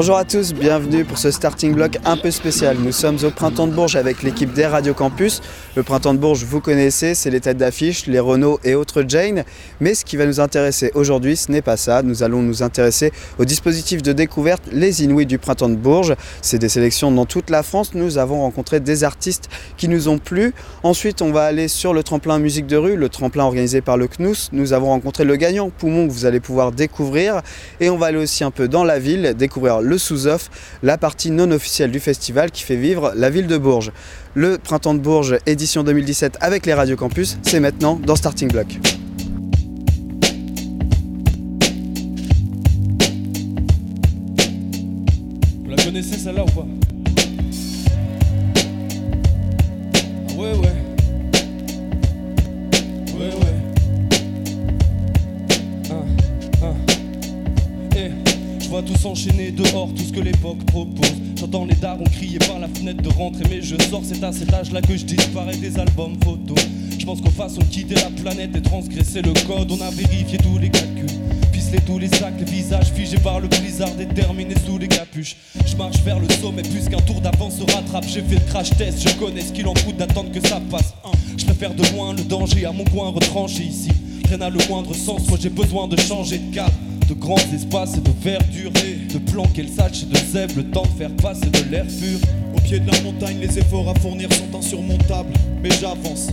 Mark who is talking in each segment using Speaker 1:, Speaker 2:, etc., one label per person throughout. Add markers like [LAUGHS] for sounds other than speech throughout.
Speaker 1: Bonjour à tous, bienvenue pour ce starting block un peu spécial. Nous sommes au Printemps de Bourges avec l'équipe des Radio Campus. Le Printemps de Bourges, vous connaissez, c'est les têtes d'affiche, les Renault et autres Jane. Mais ce qui va nous intéresser aujourd'hui, ce n'est pas ça. Nous allons nous intéresser au dispositif de découverte Les Inouïs du Printemps de Bourges. C'est des sélections dans toute la France. Nous avons rencontré des artistes qui nous ont plu. Ensuite, on va aller sur le tremplin musique de rue, le tremplin organisé par le CNUS. Nous avons rencontré le gagnant Poumon que vous allez pouvoir découvrir. Et on va aller aussi un peu dans la ville, découvrir le sous-off, la partie non officielle du festival qui fait vivre la ville de Bourges. Le Printemps de Bourges édition 2017 avec les Radio Campus, c'est maintenant dans Starting Block.
Speaker 2: Vous la connaissez celle-là ou pas? S'enchaîner dehors, tout ce que l'époque propose. J'entends les darons crier par la fenêtre de rentrer, mais je sors, c'est à cet âge-là que je disparais des albums photos. Je pense qu'on façon de quitter la planète et transgresser le code. On a vérifié tous les calculs, tous les sacs, les visages figés par le blizzard, déterminés sous les capuches. Je marche vers le sommet, puisqu'un tour d'avance se rattrape. J'ai fait le crash test, je connais ce qu'il en coûte d'attendre que ça passe. Je préfère de loin le danger à mon coin retranché ici. Rien n'a le moindre sens, moi j'ai besoin de changer de cap de grands espaces et de verdure, et de planquer le sage et de zèbre, le temps de faire passer de l'air pur.
Speaker 3: Au pied de la montagne, les efforts à fournir sont insurmontables, mais j'avance.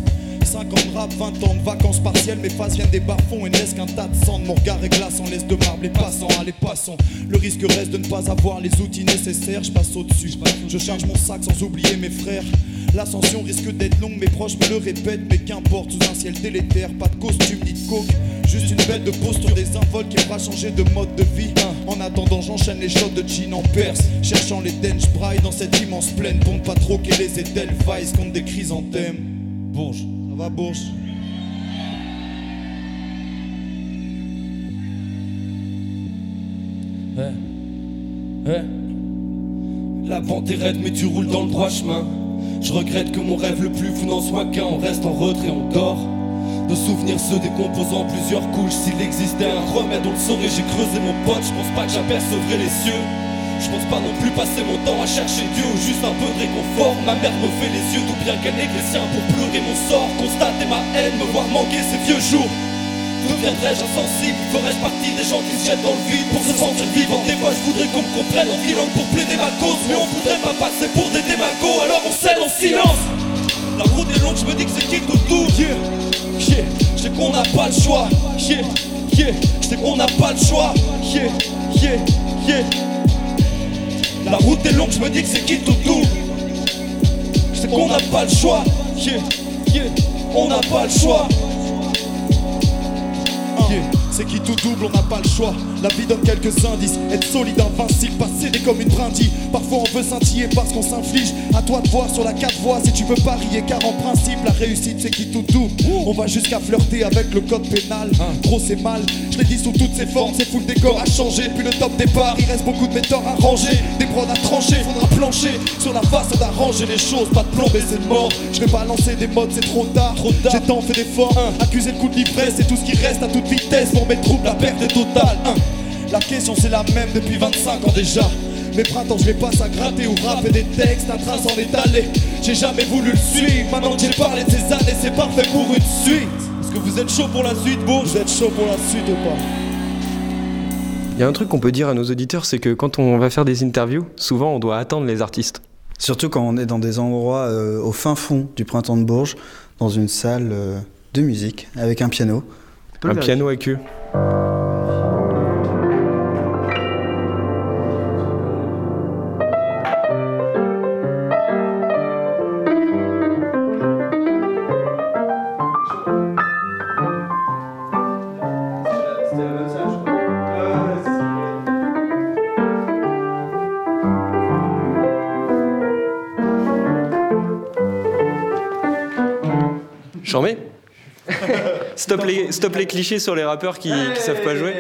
Speaker 3: 5 ans de rap, 20 ans de vacances partielles, mes faces viennent des bas-fonds et ne laissent qu'un tas de de mon regard est glaçant, laisse de marbre les passants, allez passons. Le risque reste de ne pas avoir les outils nécessaires, je passe au-dessus. Je charge mon sac sans oublier mes frères. L'ascension risque d'être longue, mes proches me le répètent, mais qu'importe, sous un ciel délétère, pas de costume ni de coke. Juste une bête de posture désinvolte qui fera changer de mode de vie. En attendant, j'enchaîne les shots de jean en perse, cherchant les dench braille dans cette immense plaine pour ne pas troquer les Edelweiss contre des chrysanthèmes.
Speaker 2: Bourges.
Speaker 3: Va.
Speaker 2: La pente est raide, mais tu roules dans le droit chemin. Je regrette que mon rêve le plus fou n'en soit qu'un. On reste en retrait, on dort. Nos souvenirs se décomposent en plusieurs couches. S'il existait un remède, on le saurait. J'ai creusé mon pote, je pense pas que j'apercevrais les cieux. Je pense pas non plus passer mon temps à chercher Dieu juste un peu de réconfort. Ma mère me fait les yeux, d'où bien qu'elle les siens pour pleurer mon sort. Constater ma haine, me voir manquer ces vieux jours. Deviendrais-je insensible? Ferais-je partie des gens qui se jettent dans le vide pour se sentir vivant? Des fois je voudrais qu'on me comprenne en filant pour plaider ma cause Mais on voudrait pas passer pour des démagos. Alors on cède en silence. La route est longue, je me dis que c'est qui tout tout Yeah, yeah, qu'on n'a pas le choix. Yeah, yeah, qu'on n'a pas le choix. Yeah, yeah, yeah La route est longue, je me dis que c'est qui tout tout sais qu'on n'a pas le choix Yeah, yeah, on n'a pas le choix
Speaker 3: C'est qui tout double, on n'a pas le choix. La vie donne quelques indices. Être solide, invincible, pas céder comme une brindille. Parfois on veut scintiller parce qu'on s'inflige. À toi de voir sur la quatre voies si tu veux parier. Car en principe, la réussite c'est qui tout double. On va jusqu'à flirter avec le code pénal. Gros, c'est mal. Je l'ai dit sous toutes ses formes. C'est fou le décor a changé. Depuis le top départ, il reste beaucoup de méthodes à ranger. Des prods à trancher, faudra plancher. Sur la façade d'arranger les choses. Pas de plomber, c'est mort. Je vais pas lancer des modes, c'est trop tard.
Speaker 2: Trop tard.
Speaker 3: J'ai tant fait d'efforts. Accuser le coup de l'ivresse, c'est tout ce qui reste à toute vitesse. Pour mes troubles, la perte est totale. Hein. La question c'est la même depuis 25 ans déjà. Mes printemps, je les passe à gratter ou rapper des textes, à trace en étalé. J'ai jamais voulu le suivre. Maintenant que j'ai parlé de ces années, c'est parfait pour une suite.
Speaker 2: Est-ce que vous êtes chaud pour la suite, Bourges
Speaker 3: Vous êtes chaud pour la suite ou pas?
Speaker 4: Il y a un truc qu'on peut dire à nos auditeurs, c'est que quand on va faire des interviews, souvent on doit attendre les artistes.
Speaker 1: Surtout quand on est dans des endroits euh, au fin fond du Printemps de Bourges, dans une salle euh, de musique avec un piano.
Speaker 4: Un piano à queue. [LAUGHS] Stop, les, stop les clichés sur les rappeurs qui, qui savent pas jouer.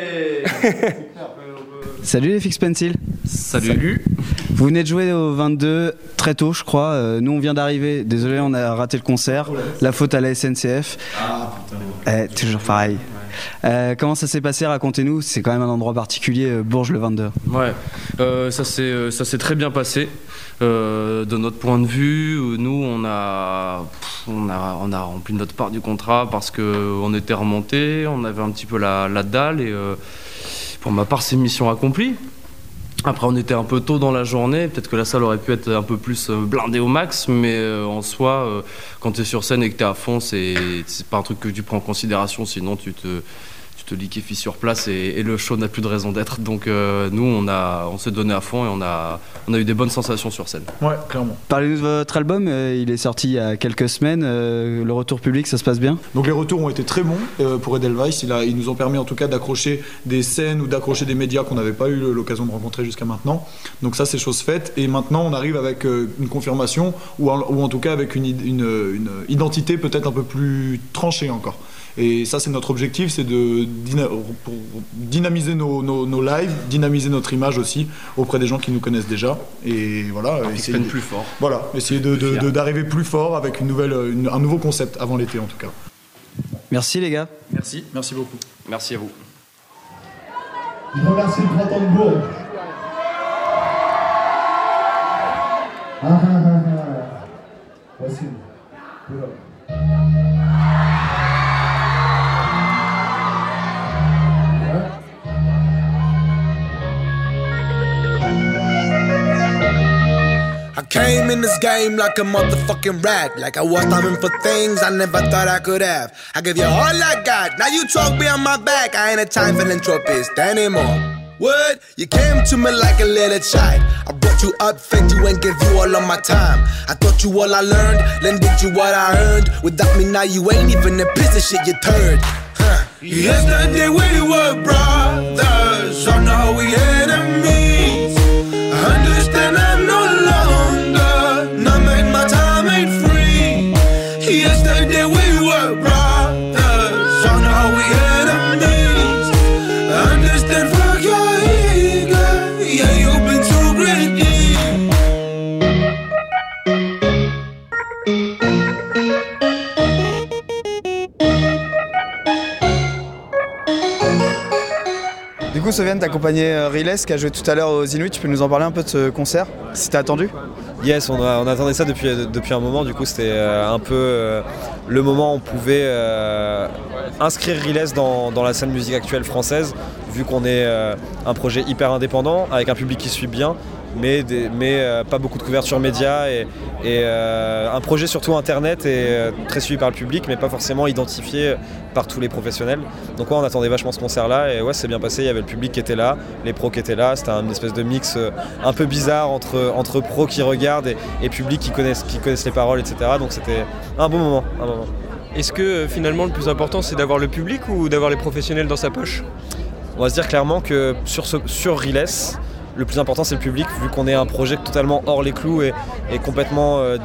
Speaker 4: [LAUGHS]
Speaker 1: Salut les Fix Pencil
Speaker 4: Salut.
Speaker 1: Vous venez de jouer au 22 très tôt, je crois. Euh, nous, on vient d'arriver. Désolé, on a raté le concert. La faute à la SNCF. Eh, toujours pareil. Euh, comment ça s'est passé? Racontez-nous. C'est quand même un endroit particulier, Bourges le 22.
Speaker 5: Ouais, ça s'est très bien passé. de notre point de vue, nous, on a, on a, rempli notre part du contrat parce qu'on était remonté, on avait un petit peu la, dalle et pour ma part, c'est mission accomplie. Après, on était un peu tôt dans la journée. Peut-être que la salle aurait pu être un peu plus euh, blindée au max, mais euh, en soi, euh, quand tu es sur scène et que tu es à fond, c'est pas un truc que tu prends en considération. Sinon, tu te, te liquéfie sur place et, le show n'a plus de raison d'être. Donc euh, nous, on, a, on s'est donné à fond et on a, on a eu des bonnes sensations sur scène.
Speaker 6: Ouais, clairement.
Speaker 1: Parlez-nous de votre album, euh, il est sorti il y a quelques semaines. Euh, le retour public, ça se passe bien?
Speaker 6: Donc les retours ont été très bons pour Edelweiss. Il ils nous ont permis en tout cas d'accrocher des scènes ou d'accrocher des médias qu'on n'avait pas eu l'occasion de rencontrer jusqu'à maintenant. Donc ça, c'est chose faite. Et maintenant, on arrive avec une confirmation ou en, ou en tout cas avec une, une, une identité peut-être un peu plus tranchée encore. Et ça, c'est notre objectif, c'est de dynamiser nos, nos, lives, dynamiser notre image aussi auprès des gens qui nous connaissent déjà. Et voilà,
Speaker 5: essayer plus fort.
Speaker 6: Voilà, essayer d'arriver plus fort avec une nouvelle, un nouveau concept avant l'été en tout cas.
Speaker 1: Merci les gars.
Speaker 6: Merci, merci beaucoup.
Speaker 5: Merci à vous.
Speaker 3: Je remercie le printemps de Bourg. Ah, ah, ah, ah.
Speaker 7: Game like a motherfucking rat. Like I was starving for things I never thought I could have. I give you all I got. Now you talk behind my back. I ain't a time philanthropist anymore. What? You came to me like a little child. I brought you up, fed you, and gave you all of my time. I taught you all I learned, then did you what I earned. Without me now, you ain't even a piece of shit you turned. Huh. Yesterday we were brothers, so now we enemies.
Speaker 1: Sofiane, t'as accompagné euh, Riles qui a joué tout à l'heure aux Inuits. Tu peux nous en parler un peu de ce concert C'était attendu?
Speaker 4: Yes, on, attendait ça depuis, un moment. Du coup, c'était euh, un peu euh, le moment où on pouvait inscrire Riles dans, la scène musique actuelle française, vu qu'on est un projet hyper indépendant, avec un public qui suit bien, mais, mais pas beaucoup de couverture média et, un projet surtout internet et très suivi par le public, mais pas forcément identifié par tous les professionnels. Donc ouais, on attendait vachement ce concert-là et ouais, c'est bien passé. Il y avait le public qui était là, les pros qui étaient là. C'était une espèce de mix euh, un peu bizarre entre, entre pros qui regardent et, et public qui connaissent, qui connaissent les paroles, etc. Donc c'était un bon moment. Un moment.
Speaker 8: Est-ce que euh, finalement le plus important c'est d'avoir le public ou d'avoir les professionnels dans sa poche?
Speaker 4: On va se dire clairement que sur, ce, sur Riles, le plus important c'est le public, vu qu'on est un projet totalement hors les clous et, complètement. Euh,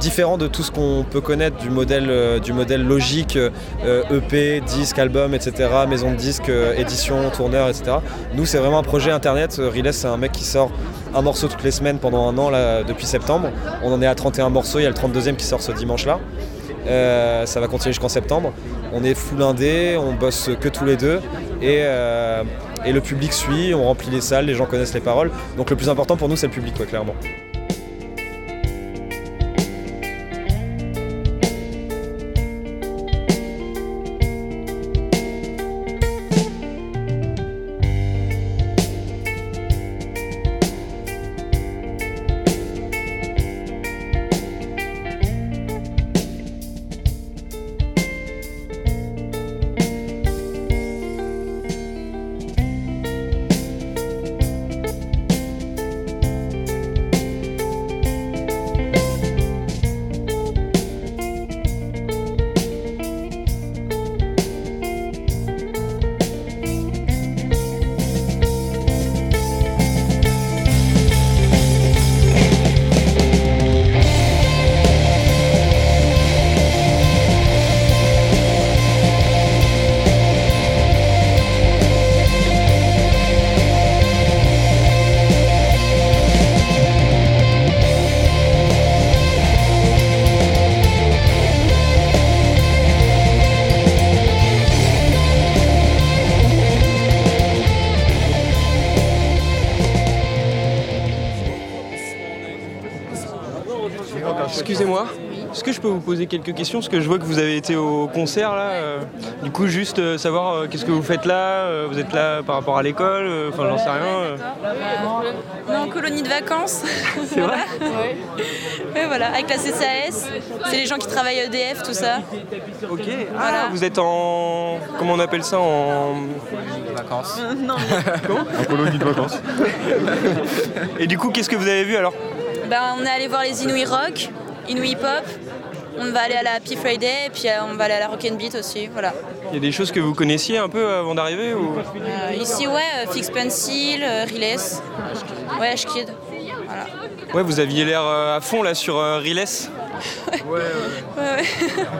Speaker 4: différent de tout ce qu'on peut connaître du modèle, euh, du modèle logique EP, euh, e disque, album, etc., maison de disque, édition, tourneur, etc. Nous, c'est vraiment un projet internet. Riles, c'est un mec qui sort un morceau toutes les semaines pendant un an là, depuis septembre. On en est à 31 morceaux, il y a le 32e qui sort ce dimanche-là. ça va continuer jusqu'en septembre. On est full indé, on bosse que tous les deux et, et, le public suit, on remplit les salles, les gens connaissent les paroles. Donc le plus important pour nous c'est le public, quoi, clairement.
Speaker 8: Excusez-moi. Est-ce que je peux vous poser quelques questions? Parce que je vois que vous avez été au concert là. euh, du coup, juste euh, savoir euh, qu'est-ce que vous faites là Vous êtes là par rapport à l'école Enfin, j'en sais rien.
Speaker 9: On est en colonie de vacances. [LAUGHS]
Speaker 8: C'est vrai?
Speaker 9: Ouais, voilà, avec la CCAS. C'est les gens qui travaillent à EDF, tout ça.
Speaker 8: Ok. Ah,
Speaker 9: Voilà.
Speaker 8: vous êtes en. Comment on appelle ça En.
Speaker 10: Vacances.
Speaker 9: non. [LAUGHS]
Speaker 8: En colonie de vacances. [LAUGHS] Et du coup, qu'est-ce que vous avez vu alors?
Speaker 9: Ben, on est allé voir les Inuit Rock, Inuit Hip Hop. On va aller à la Happy Friday et puis euh, on va aller à la Rock and Beat aussi. Voilà.
Speaker 8: Il y a des choses que vous connaissiez un peu avant d'arriver ou...
Speaker 9: Euh, ici, ouais, euh, Fix Pencil, euh, Riles. Ouais, Ashkid. Voilà.
Speaker 8: Ouais, vous aviez l'air euh, à fond là sur euh, Riles.
Speaker 9: Ouais, ouais.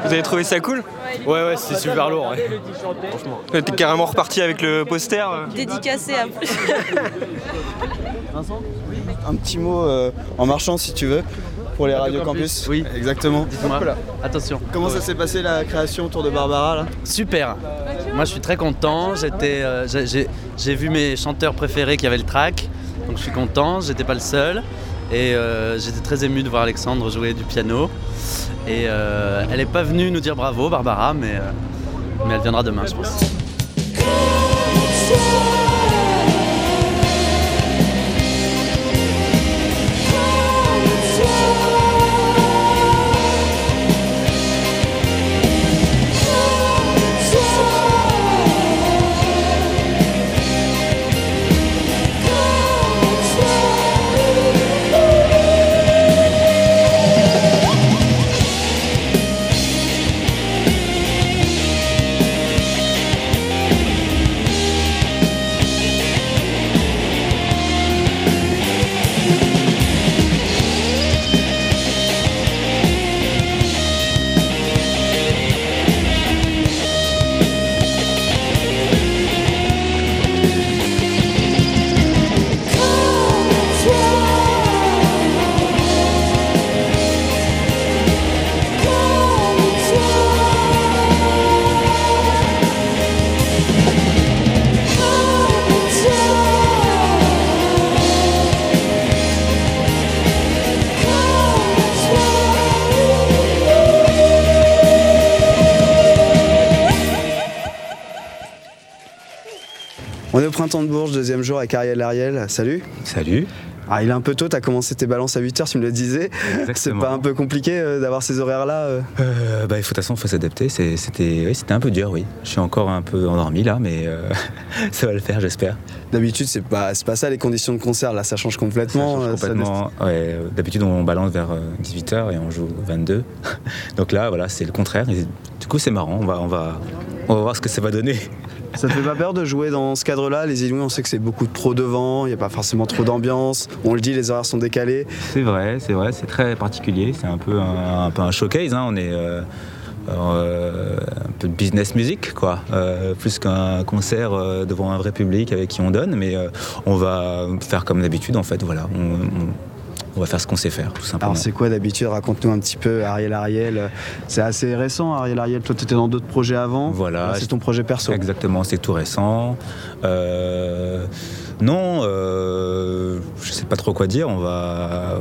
Speaker 8: Vous avez trouvé ça cool?
Speaker 4: Ouais, ouais, c'était super lourd. ouais.
Speaker 8: Franchement. T'es carrément reparti avec le poster. euh.
Speaker 9: Dédicacé à plus.
Speaker 1: Un petit mot euh, en marchant si tu veux pour les Radio Campus.
Speaker 10: Oui.
Speaker 1: Exactement.
Speaker 10: Dites-moi. Attention.
Speaker 1: Comment ça s'est passé la création autour de Barbara là?
Speaker 10: Super. Moi, je suis très content. J'étais, euh, j'ai- j'ai, j'ai vu mes chanteurs préférés qui avaient le track, donc je suis content. J'étais pas le seul. Et euh, j'étais très ému de voir Alexandre jouer du piano. Et euh, elle n'est pas venue nous dire bravo, Barbara, mais, euh, mais elle viendra demain, je pense.
Speaker 1: On est au printemps de Bourges, deuxième jour avec Ariel Ariel. Salut.
Speaker 11: Salut.
Speaker 1: Ah, il est un peu tôt, t'as commencé tes balances à 8h, tu me le disais. C'est pas un peu compliqué euh, d'avoir ces horaires-là euh
Speaker 11: Euh, bah, il faut, de toute façon, il faut s'adapter. C'était oui, un peu dur, oui. Je suis encore un peu endormi là, mais [LAUGHS] ça va le faire, j'espère.
Speaker 1: D'habitude, c'est pas, c'est pas ça les conditions de concert, là ça change complètement.
Speaker 11: Complètement. Ouais, D'habitude, on balance vers 18h et on joue 22. [LAUGHS] Donc là, voilà, c'est le contraire. Et du coup, c'est marrant. On va, on, va, on va voir ce que ça va donner.
Speaker 1: Ça te fait pas peur de jouer dans ce cadre-là? Les Inuits, on sait que c'est beaucoup de pros devant, il n'y a pas forcément trop d'ambiance. On le dit, les horaires sont décalés.
Speaker 11: C'est vrai, c'est vrai, c'est très particulier. C'est un peu un, showcase. hein. On est euh, euh, un peu de business music, quoi. Euh, plus qu'un concert devant un vrai public avec qui on donne. Mais on va faire comme d'habitude, en fait. Voilà, on va faire ce qu'on sait faire, tout simplement.
Speaker 1: Alors c'est quoi d'habitude? Raconte-nous un petit peu, Ariel Ariel. C'est assez récent, Ariel Ariel. Toi, tu étais dans d'autres projets avant?
Speaker 11: Voilà.
Speaker 1: Là, c'est ton projet perso?
Speaker 11: Exactement, c'est tout récent. Euh, non, euh, je sais pas trop quoi dire. On va,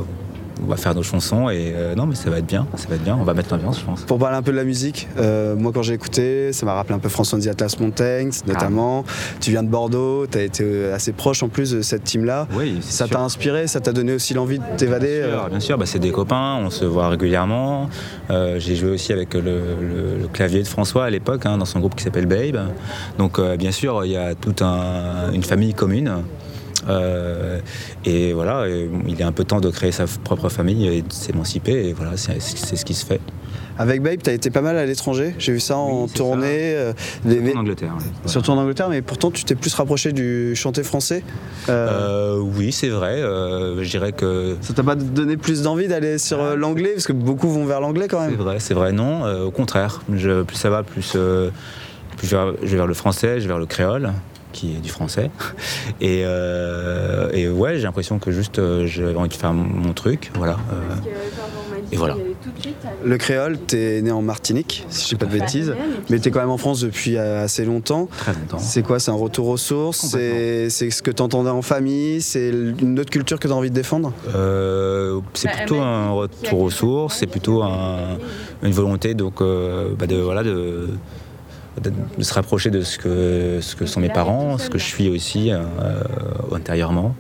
Speaker 11: on va faire nos chansons et euh, non, mais ça va être bien. Ça va être bien. On va mettre l'ambiance, je pense.
Speaker 1: Pour parler un peu de la musique, euh, moi quand j'ai écouté, ça m'a rappelé un peu François Atlas Montaigne notamment. Tu viens de Bordeaux, tu as été euh, assez proche en plus de cette team-là.
Speaker 11: Oui, c'est
Speaker 1: Ça t'a inspiré, ça t'a donné aussi l'envie de t'évader
Speaker 11: Bien sûr, bien sûr, bah, c'est des copains, on se voit régulièrement. J'ai joué aussi avec le, le- le clavier de François à l'époque, hein, dans son groupe qui s'appelle Babe. Donc bien sûr, il y a toute un- une famille commune. Euh, et voilà, et il est un peu temps de créer sa propre famille et de s'émanciper. Et voilà, c'est c'est ce qui se fait.
Speaker 1: Avec Babe, tu as été pas mal à l'étranger. J'ai vu ça en
Speaker 11: c'est
Speaker 1: tournée. euh, les-
Speaker 11: En Angleterre. ouais. Voilà.
Speaker 1: Surtout en Angleterre, mais pourtant tu t'es plus rapproché du chanté français. Euh,
Speaker 11: Euh, oui, c'est vrai. euh, je dirais que
Speaker 1: Ça t'a pas donné plus d'envie d'aller sur euh, l'anglais Parce que beaucoup vont vers l'anglais quand
Speaker 11: c'est
Speaker 1: même.
Speaker 11: vrai, c'est vrai. Non, au contraire. Je- plus ça va, plus, plus je, vais, je vais vers le français, je vais vers le créole, qui est du français. Et, euh, et ouais, j'ai l'impression que juste euh, j'ai envie de faire mon, truc. Voilà. euh, et voilà.
Speaker 1: Le créole, t'es né en Martinique, si je dis pas de bêtises, mais t'es quand même en France depuis euh, assez longtemps.
Speaker 11: Très longtemps.
Speaker 1: C'est quoi C'est un retour aux sources? C'est c'est ce que t'entendais en famille? C'est une autre culture que t'as envie de défendre?
Speaker 11: Euh, c'est plutôt un retour aux sources, c'est plutôt un- une volonté donc, euh, bah, de, voilà, de, de, de se rapprocher de ce que, ce que sont mes parents, ce que je suis aussi euh, intérieurement.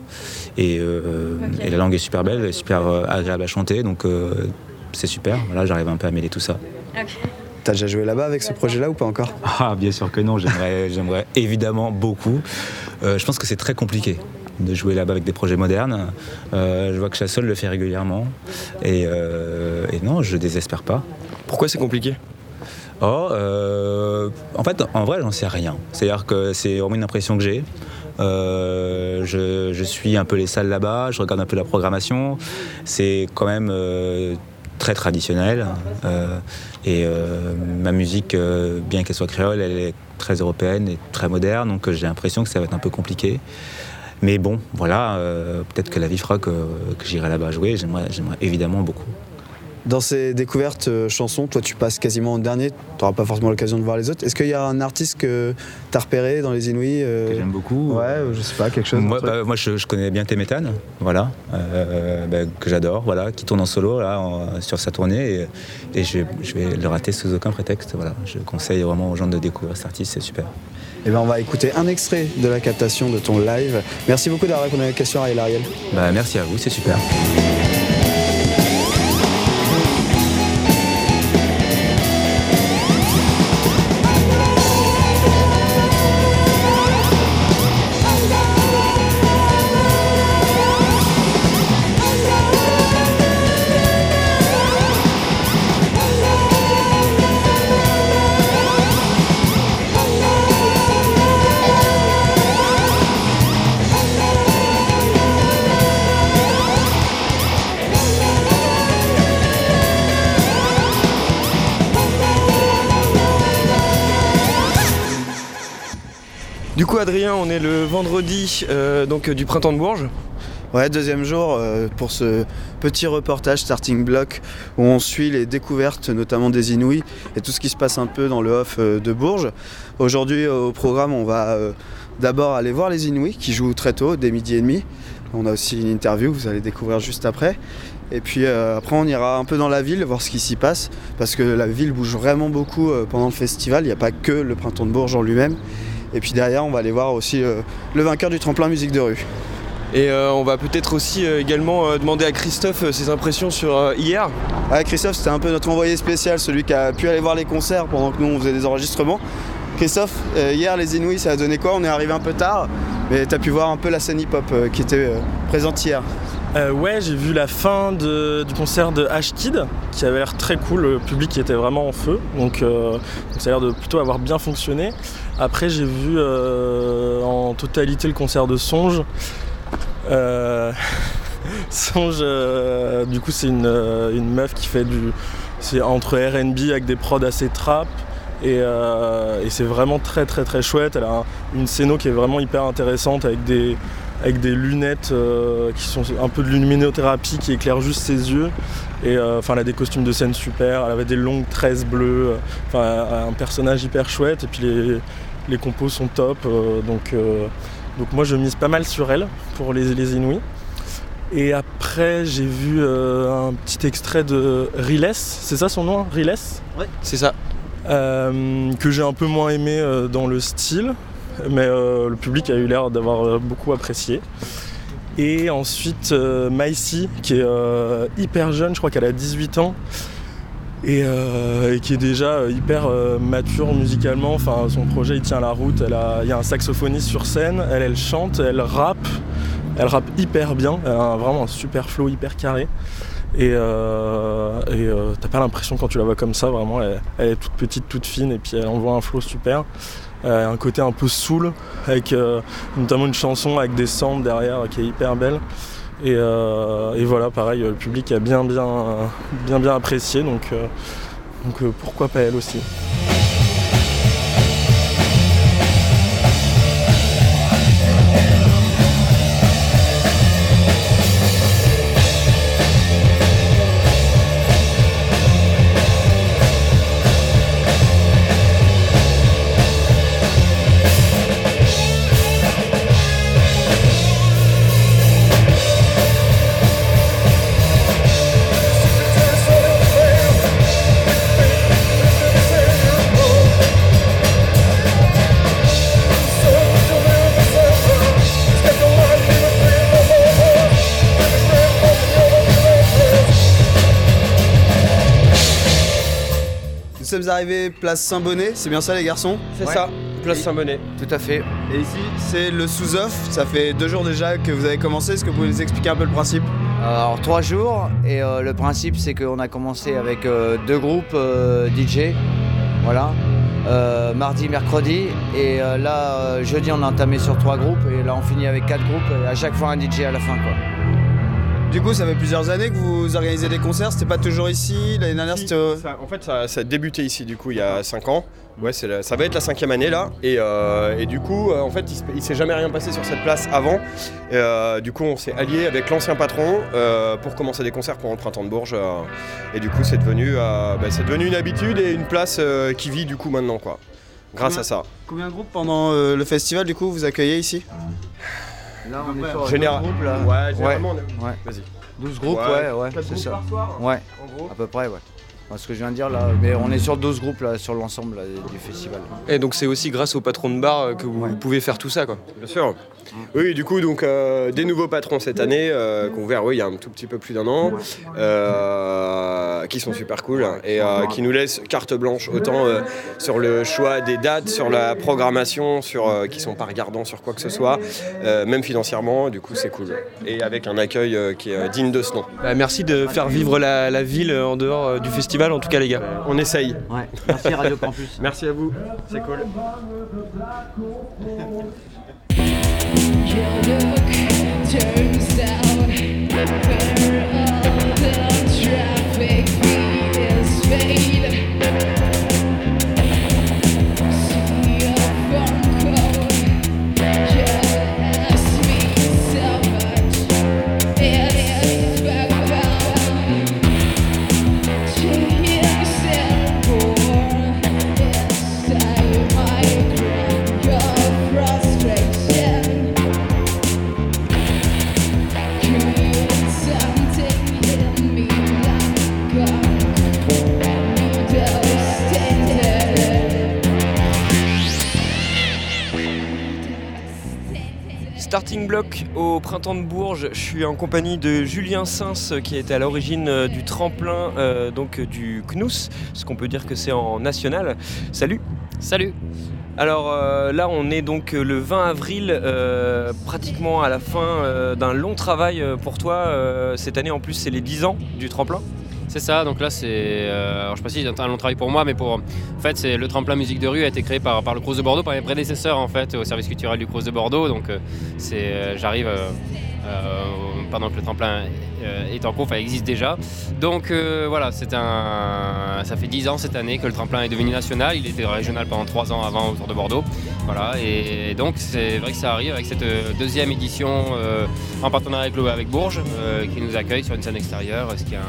Speaker 11: Et, euh, et la langue est super belle, elle est super euh, agréable à chanter, donc euh, c'est super. Voilà, j'arrive un peu à mêler tout ça.
Speaker 1: T'as déjà joué là-bas avec ce projet-là ou pas encore?
Speaker 11: Ah, bien sûr que non, [LAUGHS] j'aimerais, évidemment beaucoup. Euh, je pense que c'est très compliqué de jouer là-bas avec des projets modernes. Euh, je vois que Chassol le fait régulièrement. Et, euh, et non, je désespère pas.
Speaker 8: Pourquoi c'est compliqué?
Speaker 11: Oh, euh, en fait, en vrai, j'en sais rien. C'est-à-dire que c'est vraiment une impression que j'ai. Euh, je, suis un peu les salles là-bas, je regarde un peu la programmation. C'est quand même euh, très traditionnel. Et ma musique, bien qu'elle soit créole, elle est très européenne et très moderne. Donc j'ai l'impression que ça va être un peu compliqué. Mais bon, voilà, peut-être que la vie fera que, que j'irai là-bas jouer. J'aimerais évidemment beaucoup.
Speaker 1: Dans ces découvertes euh, chansons, toi tu passes quasiment en dernier, t'auras pas forcément l'occasion de voir les autres. Est-ce qu'il y a un artiste que t'as repéré dans les Inouïs euh,
Speaker 11: Que j'aime beaucoup.
Speaker 1: Ouais, je sais pas, quelque chose.
Speaker 11: Moi, bah, moi, je, je connais bien Téméthane, voilà, euh, bah, que j'adore, voilà, qui tourne en solo là, en- sur sa tournée, et, et je, je vais le rater sous aucun prétexte. Voilà, je conseille vraiment aux gens de découvrir cet artiste, c'est super.
Speaker 1: Eh ben, on va écouter un extrait de la captation de ton live. Merci beaucoup d'avoir répondu à la question, Ariel Ariel.
Speaker 11: Bah, merci à vous, c'est super.
Speaker 8: On est le vendredi euh, donc, euh, du printemps de Bourges.
Speaker 1: Ouais, deuxième jour euh, pour ce petit reportage Starting Block où on suit les découvertes notamment des Inouïs et tout ce qui se passe un peu dans le off de Bourges. Aujourd'hui au programme on va d'abord aller voir les Inouïs qui jouent très tôt, dès midi et demi. On a aussi une interview, vous allez découvrir juste après. Et puis après on ira un peu dans la ville voir ce qui s'y passe parce que la ville bouge vraiment beaucoup pendant le festival, il n'y a pas que le printemps de Bourges en lui-même. Et puis derrière on va aller voir aussi euh, le vainqueur du tremplin musique de rue.
Speaker 8: Et euh, on va peut-être aussi euh, également euh, demander à Christophe ses impressions sur hier.
Speaker 1: Ouais, Christophe, c'était un peu notre envoyé spécial, celui qui a pu aller voir les concerts pendant que nous on faisait des enregistrements. Christophe, hier les Inouïs, ça a donné quoi? On est arrivé un peu tard, mais t'as pu voir un peu la scène hip-hop qui était présente hier.
Speaker 12: Euh, ouais, j'ai vu la fin du concert de H-Kid qui avait l'air très cool, le public était vraiment en feu, donc, euh, donc ça a l'air de plutôt avoir bien fonctionné. Après, j'ai vu euh, en totalité le concert de Songe. [LAUGHS] Songe, du coup, c'est une, meuf qui fait du. C'est entre RB avec des prods assez trap. Et, c'est vraiment très très très chouette. Elle a un- une scéno qui est vraiment hyper intéressante avec des, avec des lunettes euh, qui sont un peu de luminothérapie qui éclairent juste ses yeux. Et euh, enfin, elle a des costumes de scène super. Elle avait des longues tresses bleues. Enfin, un personnage hyper chouette. Et puis les, les compos sont top. euh, donc, euh, donc moi, je mise pas mal sur elle pour les, les Inouïs. Et après, j'ai vu euh, un petit extrait de Riles. C'est ça son nom, hein Riles?
Speaker 8: Ouais, c'est ça.
Speaker 12: euh, que j'ai un peu moins aimé euh, dans le style, mais euh, le public a eu l'air d'avoir euh, beaucoup apprécié. Et ensuite, euh, Maïsi, qui est hyper jeune, je crois qu'elle a 18 ans, et, qui est déjà hyper mature musicalement. Enfin, son projet, il tient la route. Elle a- Il y a un saxophoniste sur scène, elle, elle chante, elle rappe. Elle rappe hyper bien, elle a vraiment un super flow hyper carré. Et, t'as pas l'impression quand tu la vois comme ça, vraiment, elle, elle est toute petite, toute fine, et puis elle envoie un flow super. Euh, un côté un peu soul, avec euh, notamment une chanson avec des samples derrière qui est hyper belle. Et, euh, et voilà, pareil, le public a bien bien bien bien apprécié, donc, donc pourquoi pas elle aussi.
Speaker 1: Sommes arrivés place Saint-Bonnet, c'est bien ça les garçons?
Speaker 13: C'est ça, place Saint-Bonnet.
Speaker 14: Tout à fait.
Speaker 1: Et ici, c'est le sous-off. Ça fait deux jours déjà que vous avez commencé. Est-ce que vous pouvez nous expliquer un peu le principe?
Speaker 14: Alors trois jours et euh, le principe c'est qu'on a commencé avec euh, deux groupes euh, DJ, voilà, euh, mardi, mercredi et euh, là euh, jeudi on a entamé sur trois groupes et là on finit avec quatre groupes et à chaque fois un DJ à la fin quoi.
Speaker 1: Du coup, ça fait plusieurs années que vous organisez des concerts. C'était pas toujours ici. L'année dernière, c'était.
Speaker 13: Ça- en fait, ça, ça a débuté ici, du coup, il y a 5 ans. Ouais, la- ça va être la cinquième année là. Et, euh, et du coup, euh, en fait, il, il s'est jamais rien passé sur cette place avant. Et, euh, du coup, on s'est allié avec l'ancien patron euh, pour commencer des concerts pendant le printemps de Bourges. et du coup, c'est devenu, bah, c'est devenu une habitude et une place qui vit du coup maintenant, quoi. Grâce
Speaker 1: Combien-
Speaker 13: à ça.
Speaker 1: Combien de groupes pendant le festival, du coup, vous accueillez ici?
Speaker 14: Là on est sur
Speaker 13: Général-
Speaker 14: 12 groupes là.
Speaker 13: Ouais, généralement, on est-
Speaker 14: ouais.
Speaker 13: Vas-y.
Speaker 14: 12 groupes,
Speaker 13: Ouais,
Speaker 14: ouais, ouais, c'est ça.
Speaker 13: par soir,
Speaker 14: ouais,
Speaker 13: en gros.
Speaker 14: à peu près, ouais. Enfin, ce que je viens de dire là, mais on est sur 12 groupes là, sur l'ensemble là, du festival.
Speaker 15: Et donc c'est aussi grâce au patron de bar euh, que vous pouvez faire tout ça quoi.
Speaker 13: Bien sûr. Oui, du coup, donc euh, des nouveaux patrons cette année, euh, qu'on ouvert oui, il y a un tout petit peu plus d'un an, euh, qui sont super cool et euh, qui nous laissent carte blanche autant euh, sur le choix des dates, sur la programmation, sur euh, qui sont pas regardants sur quoi que ce soit, euh, même financièrement. Du coup, c'est cool et avec un accueil euh, qui est euh, digne de ce nom.
Speaker 15: Bah, merci de faire vivre la, la ville en dehors euh, du festival en tout cas les gars.
Speaker 13: On essaye.
Speaker 14: Ouais. Merci Radio Campus. [LAUGHS]
Speaker 13: Merci à vous, c'est cool.
Speaker 8: Starting Block au printemps de Bourges. Je suis en compagnie de Julien Sins qui été à l'origine euh, du tremplin euh, donc euh, du CNUS, ce qu'on peut dire que c'est en national. Salut.
Speaker 16: Salut.
Speaker 8: Alors euh, là, on est donc le 20 avril, euh, pratiquement à la fin d'un long travail pour toi. Cette année, en plus, c'est les 10 ans du tremplin.
Speaker 16: C'est ça, donc là c'est. euh, alors je sais pas si c'est un long travail pour moi, mais pour. En fait, c'est le tremplin musique de rue a été créé par, le Crous de Bordeaux, par mes prédécesseurs en fait, au service culturel du Crous de Bordeaux. Donc euh, c'est, euh, j'arrive euh, pendant que le tremplin est en cours, enfin existe déjà. Donc voilà, c'est un. Ça fait 10 ans cette année que le tremplin est devenu national. Il était régional pendant 3 ans avant autour de Bordeaux. Voilà, et donc c'est vrai que ça arrive avec cette deuxième édition en partenariat avec, avec Bourges, qui nous accueille sur une scène extérieure, ce qui est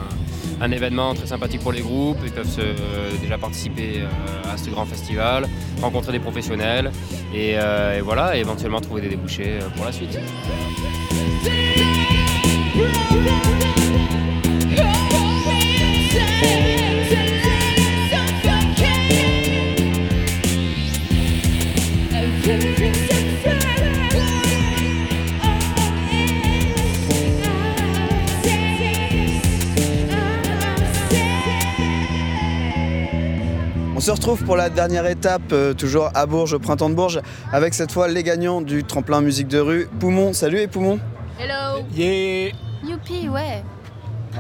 Speaker 16: un événement très sympathique pour les groupes. Ils peuvent euh, déjà participer euh, à ce grand festival, rencontrer des professionnels et, euh, voilà, et éventuellement trouver des débouchés pour la suite.
Speaker 1: Retrouve pour la dernière étape, euh, toujours à Bourges, au printemps de Bourges, avec cette fois les gagnants du tremplin musique de rue. Poumon, salut et Poumon.
Speaker 17: Hello
Speaker 1: Yeah.
Speaker 17: Youpi, ouais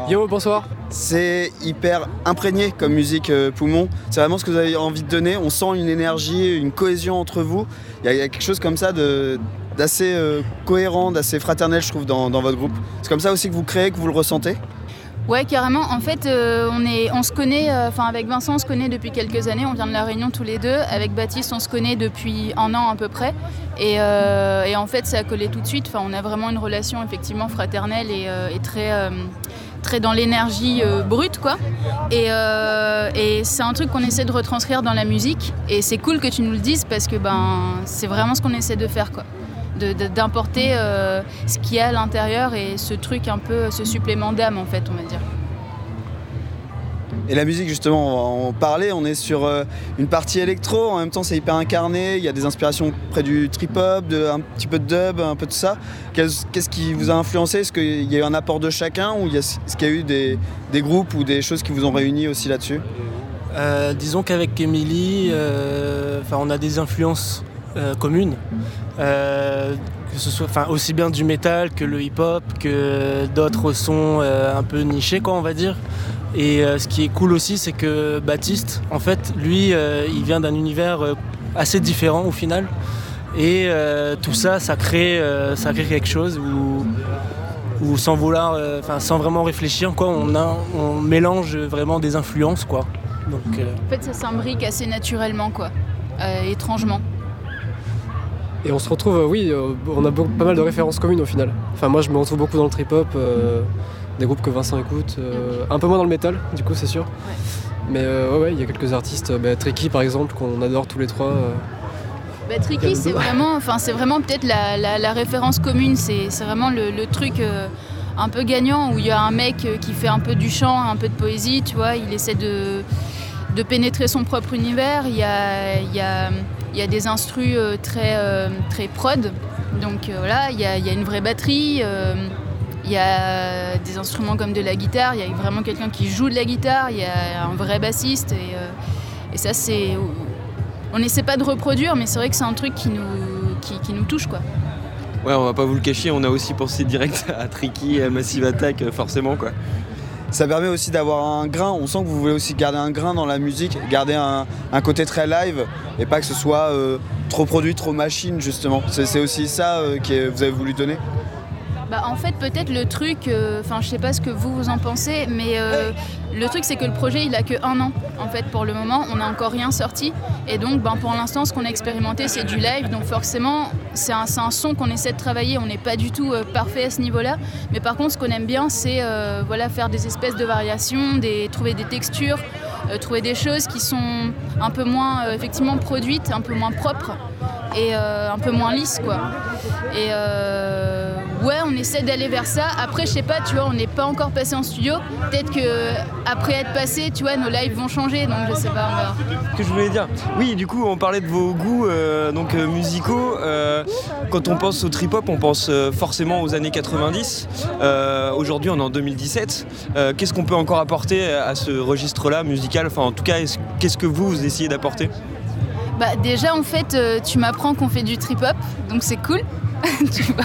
Speaker 1: Yo, bonsoir. C'est hyper imprégné comme musique euh, Poumon. C'est vraiment ce que vous avez envie de donner. On sent une énergie, une cohésion entre vous. Il y, a- il y a quelque chose comme ça de d'assez euh, cohérent, d'assez fraternel, je trouve, dans, dans votre groupe. C'est comme ça aussi que vous créez, que vous le ressentez?
Speaker 17: Ouais, carrément. En fait, euh, on, est, on se connaît, euh, enfin avec Vincent, on se connaît depuis quelques années. On vient de La Réunion tous les deux. Avec Baptiste, on se connaît depuis un an à peu près. Et, euh, en fait, ça a collé tout de suite. Enfin, on a vraiment une relation effectivement fraternelle et, très, très dans l'énergie brute, quoi. Et, et c'est un truc qu'on essaie de retranscrire dans la musique. Et c'est cool que tu nous le dises parce que ben, c'est vraiment ce qu'on essaie de faire, quoi. De- de- d'importer euh, ce qu'il y a à l'intérieur et ce truc un peu, ce supplément d'âme en fait, on va dire.
Speaker 1: Et la musique, justement, on va en parler. On est sur euh, une partie électro. En même temps, c'est hyper incarné. Il y a des inspirations près du trip-hop, de- un petit peu de dub, un peu de ça. Qu'est-ce qu'est-ce qui vous a influencé? Est-ce qu'il y a eu un apport de chacun ou il y a- est-ce qu'il y a eu des, des groupes ou des choses qui vous ont réunis aussi là-dessus?
Speaker 18: Euh, disons qu'avec Emily, euh, enfin, on a des influences euh, communes. Euh, que ce soit aussi bien du métal que le hip-hop, que d'autres sons euh, un peu nichés, quoi, on va dire. Et euh, ce qui est cool aussi, c'est que Baptiste, en fait, lui, euh, il vient d'un univers assez différent au final. Et tout ça, ça crée, ça crée quelque chose où, où sans vouloir, sans vraiment réfléchir, quoi, on, mélange vraiment des influences, quoi. Donc,
Speaker 17: En fait, ça s'imbrique assez naturellement, quoi. Étrangement.
Speaker 19: Et on se retrouve, euh, oui, euh, on a beaucoup- pas mal de références communes au final. Enfin, moi je me retrouve beaucoup dans le trip-hop, euh, des groupes que Vincent écoute, un peu moins dans le métal, du coup, c'est sûr. Mais ouais, ouais, il y a quelques artistes, bah, Tricky par exemple, qu'on adore tous les trois.
Speaker 17: Bah, Tricky, c'est vraiment, enfin, c'est vraiment peut-être la, la- la référence commune. C'est vraiment le, le truc euh, un peu gagnant où il y a un mec qui fait un peu du chant, un peu de poésie, tu vois. Il essaie de, de pénétrer son propre univers. Il y a, il y a, il y a des instrus euh, très, euh, très prod. Donc euh, voilà, il y a, une vraie batterie. il y a des instruments comme de la guitare, il y a vraiment quelqu'un qui joue de la guitare, il y a un vrai bassiste et, et ça c'est on n'essaie pas de reproduire, mais c'est vrai que c'est un truc qui nous, qui, nous touche, quoi.
Speaker 8: Ouais, on va pas vous le cacher, on a aussi pensé direct [LAUGHS] à Tricky, à Massive Attack, forcément quoi.
Speaker 1: Ça permet aussi d'avoir un grain. On sent que vous voulez aussi garder un grain dans la musique, garder un, côté très live et pas que ce soit euh, trop produit, trop machine justement. C'est c'est aussi ça euh, que vous avez voulu donner?
Speaker 17: Bah, en fait, peut-être le truc, euh, enfin, je sais pas ce que vous en pensez, mais euh, le truc, c'est que le projet, il a que un an, en fait, pour le moment. On n'a encore rien sorti. Et donc, ben, pour l'instant, ce qu'on a expérimenté, c'est du live. Donc, forcément, c'est un, un son qu'on essaie de travailler. On n'est pas du tout euh, parfait à ce niveau-là. Mais par contre, ce qu'on aime bien, c'est euh, voilà, faire des espèces de variations, des, trouver des textures, euh, trouver des choses qui sont un peu moins, euh, effectivement, produites, un peu moins propres et euh, un peu moins lisses, quoi. Et ouais, on essaie d'aller vers ça. Après, je sais pas, tu vois, on n'est pas encore passé en studio. Peut-être que après être passé, tu vois, nos lives vont changer. Donc je sais pas,
Speaker 8: que je voulais dire. Oui, du coup, on parlait de vos goûts donc musicaux. Quand on pense au trip-hop, on pense forcément aux années 90. Euh, Aujourd'hui, on est en 2017. Euh, qu'est-ce qu'on peut encore apporter à ce registre-là musical Enfin, en tout cas, est-ce- qu'est-ce que vous, vous essayez d'apporter?
Speaker 17: Bah déjà en fait euh, tu m'apprends qu'on fait du trip hop donc c'est cool [LAUGHS] tu vois.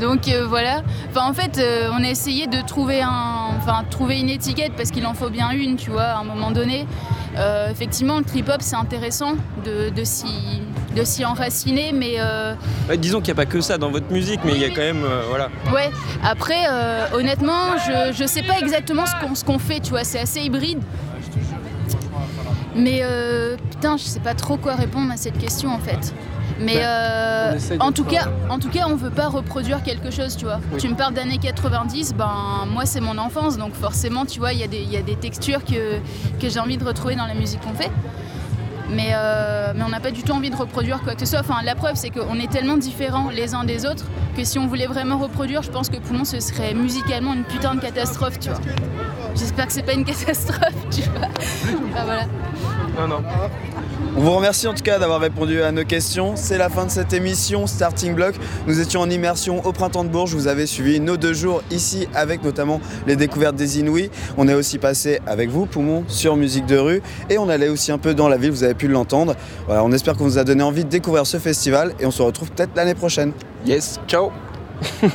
Speaker 17: Donc euh, voilà. Enfin en fait euh, on a essayé de trouver un enfin trouver une étiquette parce qu'il en faut bien une tu vois à un moment donné. Effectivement le trip hop c'est intéressant de, de s'y de s'y enraciner mais euh,
Speaker 8: Disons qu'il n'y a pas que ça dans votre musique, mais il y a quand même, euh, voilà.
Speaker 17: Ouais, après, euh, honnêtement, je, je sais pas exactement ce qu'on ce qu'on fait, tu vois, c'est assez hybride. Mais euh, putain, je sais pas trop quoi répondre à cette question en fait. Mais euh,
Speaker 19: on essaye
Speaker 17: en, tout cas,
Speaker 19: euh,
Speaker 17: en tout cas, on veut pas reproduire quelque chose, tu vois.
Speaker 19: Oui.
Speaker 17: Tu me parles d'années 90, ben moi c'est mon enfance, donc forcément, tu vois, il y, a des- il y a des textures que, que j'ai envie de retrouver dans la musique qu'on fait. Mais, euh, mais on n'a pas du tout envie de reproduire quoi que ce soit. Enfin, la preuve, c'est qu'on est tellement différents les uns des autres que si on voulait vraiment reproduire, je pense que Poumon, ce serait musicalement une putain de catastrophe, tu vois. J'espère que c'est pas une catastrophe, tu vois. Voilà.
Speaker 8: Non, non.
Speaker 1: On vous remercie en tout cas d'avoir répondu à nos questions. C'est la fin de cette émission Starting Block. Nous étions en immersion au printemps de Bourges. Vous avez suivi nos deux jours ici avec notamment les découvertes des Inouïs. On est aussi passé avec vous, Poumon, sur musique de rue. Et on allait aussi un peu dans la ville, vous avez pu l'entendre. Voilà, on espère qu'on vous a donné envie de découvrir ce festival et on se retrouve peut-être l'année prochaine.
Speaker 8: Yes, ciao [LAUGHS]